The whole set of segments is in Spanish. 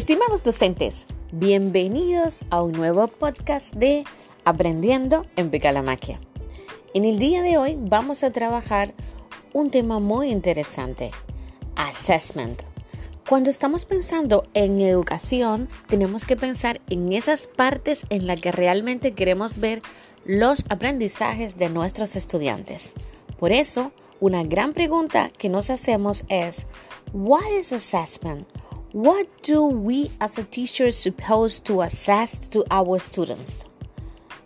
Estimados docentes, bienvenidos a un nuevo podcast de Aprendiendo en Picalamaquia. En el día de hoy vamos a trabajar un tema muy interesante, assessment. Cuando estamos pensando en educación, tenemos que pensar en esas partes en las que realmente queremos ver los aprendizajes de nuestros estudiantes. Por eso, una gran pregunta que nos hacemos es, what is assessment? What do we as a teacher supposed to assess to our students?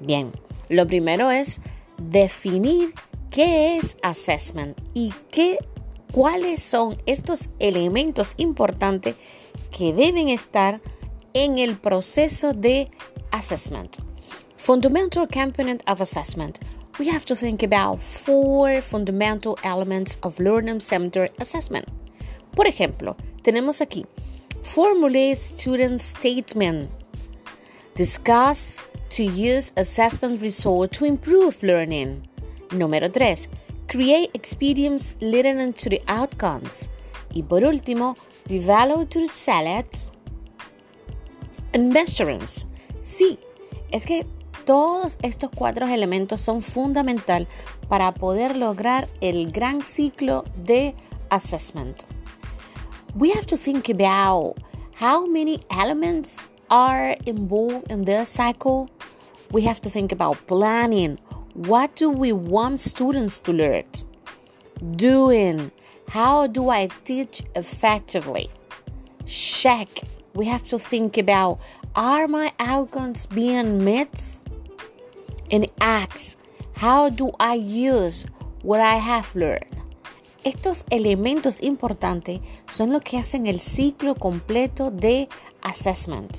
Bien, lo primero es definir qué es assessment y qué, cuáles son estos elementos importantes que deben estar en el proceso de assessment. Fundamental component of assessment. We have to think about four fundamental elements of learning center assessment. Por ejemplo, tenemos aquí Formulate student statement. Discuss to use assessment result to improve learning. Número 3. Create experience leading to the outcomes. Y por último, develop to select and measurements. Sí, es que todos estos cuatro elementos son fundamental para poder lograr el gran ciclo de assessment we have to think about how many elements are involved in the cycle. We have to think about planning. What do we want students to learn? Doing. How do I teach effectively? Check. We have to think about are my outcomes being met? And ask. How do I use what I have learned? Estos elementos importantes son lo que hacen el ciclo completo de assessment.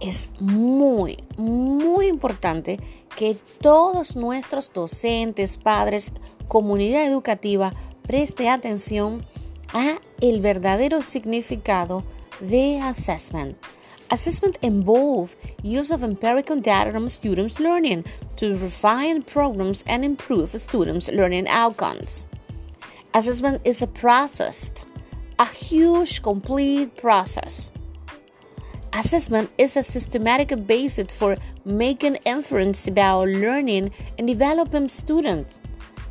Es muy, muy importante que todos nuestros docentes, padres, comunidad educativa preste atención a el verdadero significado de assessment. Assessment involves use of empirical data from students' learning to refine programs and improve students' learning outcomes. Assessment is a process, a huge, complete process. Assessment is a systematic basis for making inference about learning and developing students.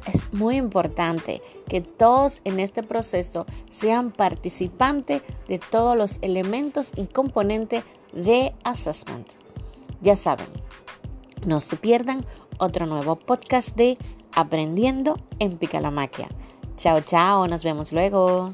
Es muy importante que todos en este proceso sean participantes de todos los elementos y componentes de assessment. Ya saben, no se pierdan otro nuevo podcast de Aprendiendo en Picalamaquia. Chao, chao, nos vemos luego.